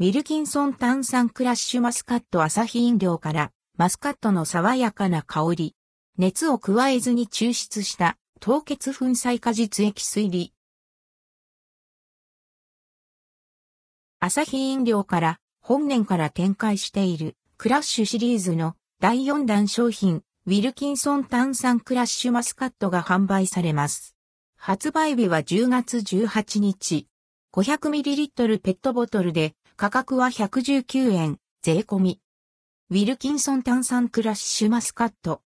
ウィルキンソン炭酸クラッシュマスカット朝日飲料からマスカットの爽やかな香り。熱を加えずに抽出した凍結粉砕果実エキス入り。朝日飲料から本年から展開しているクラッシュシリーズの第4弾商品ウィルキンソン炭酸クラッシュマスカットが販売されます。発売日は10月18日。500ml ペットボトルで価格は119円税込み。ウィルキンソン炭酸クラッシュマスカット。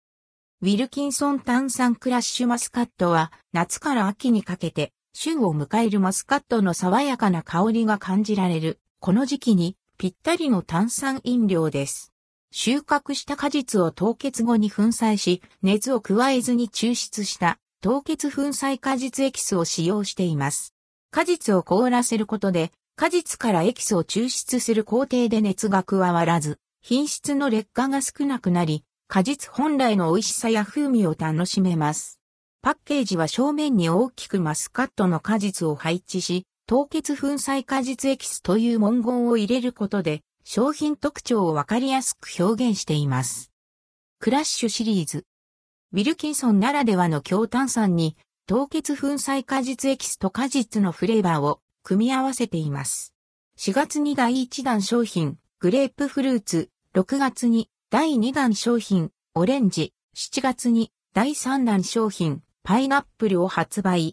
ウィルキンソン炭酸クラッシュマスカットは夏から秋にかけて旬を迎えるマスカットの爽やかな香りが感じられるこの時期にぴったりの炭酸飲料です。収穫した果実を凍結後に粉砕し、熱を加えずに抽出した凍結粉砕果実エキスを使用しています。果実を凍らせることで、果実からエキスを抽出する工程で熱が加わらず、品質の劣化が少なくなり、果実本来の美味しさや風味を楽しめます。パッケージは正面に大きくマスカットの果実を配置し、凍結粉砕果実エキスという文言を入れることで、商品特徴をわかりやすく表現しています。クラッシュシリーズ。ウィルキンソンならではの強炭酸に、凍結粉砕果実エキスと果実のフレーバーを組み合わせています。4月に第1弾商品、グレープフルーツ、6月に第2弾商品、オレンジ、7月に第3弾商品、パイナップルを発売。